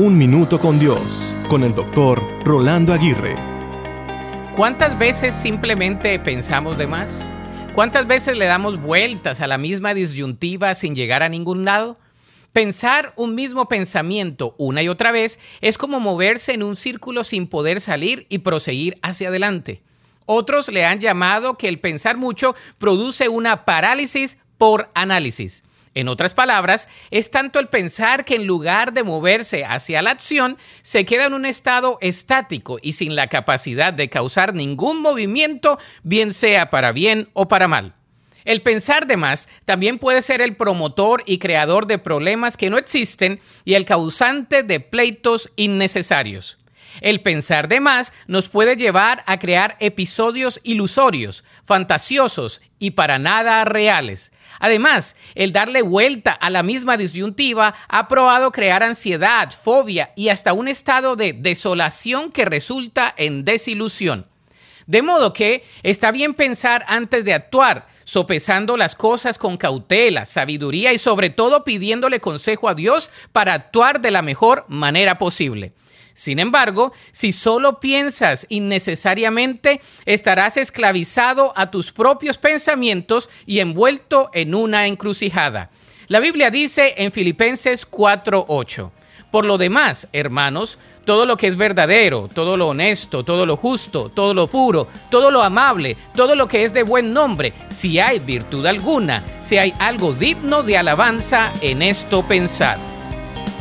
Un Minuto con Dios, con el doctor Rolando Aguirre. ¿Cuántas veces simplemente pensamos de más? ¿Cuántas veces le damos vueltas a la misma disyuntiva sin llegar a ningún lado? Pensar un mismo pensamiento una y otra vez es como moverse en un círculo sin poder salir y proseguir hacia adelante. Otros le han llamado que el pensar mucho produce una parálisis por análisis. En otras palabras, es tanto el pensar que en lugar de moverse hacia la acción, se queda en un estado estático y sin la capacidad de causar ningún movimiento, bien sea para bien o para mal. El pensar de más también puede ser el promotor y creador de problemas que no existen y el causante de pleitos innecesarios. El pensar de más nos puede llevar a crear episodios ilusorios, fantasiosos y para nada reales. Además, el darle vuelta a la misma disyuntiva ha probado crear ansiedad, fobia y hasta un estado de desolación que resulta en desilusión. De modo que está bien pensar antes de actuar, sopesando las cosas con cautela, sabiduría y sobre todo pidiéndole consejo a Dios para actuar de la mejor manera posible. Sin embargo, si solo piensas innecesariamente, estarás esclavizado a tus propios pensamientos y envuelto en una encrucijada. La Biblia dice en Filipenses 4:8, Por lo demás, hermanos, todo lo que es verdadero, todo lo honesto, todo lo justo, todo lo puro, todo lo amable, todo lo que es de buen nombre, si hay virtud alguna, si hay algo digno de alabanza, en esto pensad.